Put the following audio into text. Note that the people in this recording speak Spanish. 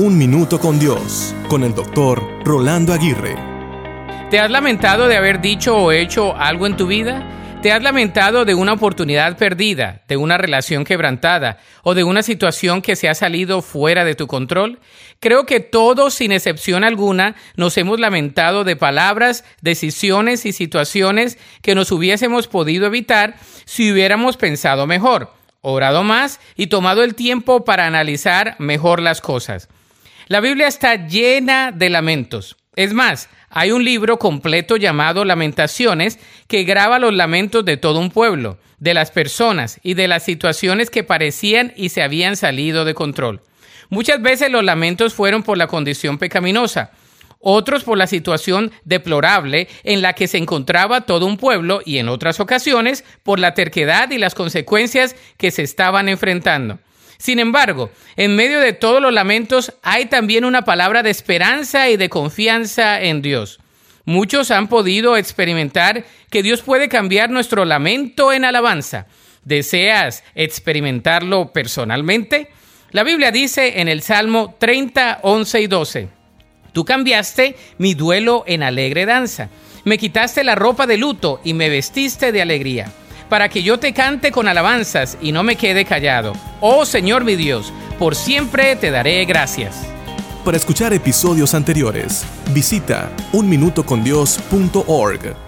Un Minuto con Dios, con el doctor Rolando Aguirre. ¿Te has lamentado de haber dicho o hecho algo en tu vida? ¿Te has lamentado de una oportunidad perdida, de una relación quebrantada o de una situación que se ha salido fuera de tu control? Creo que todos, sin excepción alguna, nos hemos lamentado de palabras, decisiones y situaciones que nos hubiésemos podido evitar si hubiéramos pensado mejor, orado más y tomado el tiempo para analizar mejor las cosas. La Biblia está llena de lamentos. Es más, hay un libro completo llamado Lamentaciones que graba los lamentos de todo un pueblo, de las personas y de las situaciones que parecían y se habían salido de control. Muchas veces los lamentos fueron por la condición pecaminosa, otros por la situación deplorable en la que se encontraba todo un pueblo y en otras ocasiones por la terquedad y las consecuencias que se estaban enfrentando. Sin embargo, en medio de todos los lamentos hay también una palabra de esperanza y de confianza en Dios. Muchos han podido experimentar que Dios puede cambiar nuestro lamento en alabanza. ¿Deseas experimentarlo personalmente? La Biblia dice en el Salmo 30, 11 y 12, Tú cambiaste mi duelo en alegre danza, me quitaste la ropa de luto y me vestiste de alegría para que yo te cante con alabanzas y no me quede callado. Oh Señor mi Dios, por siempre te daré gracias. Para escuchar episodios anteriores, visita unminutocondios.org.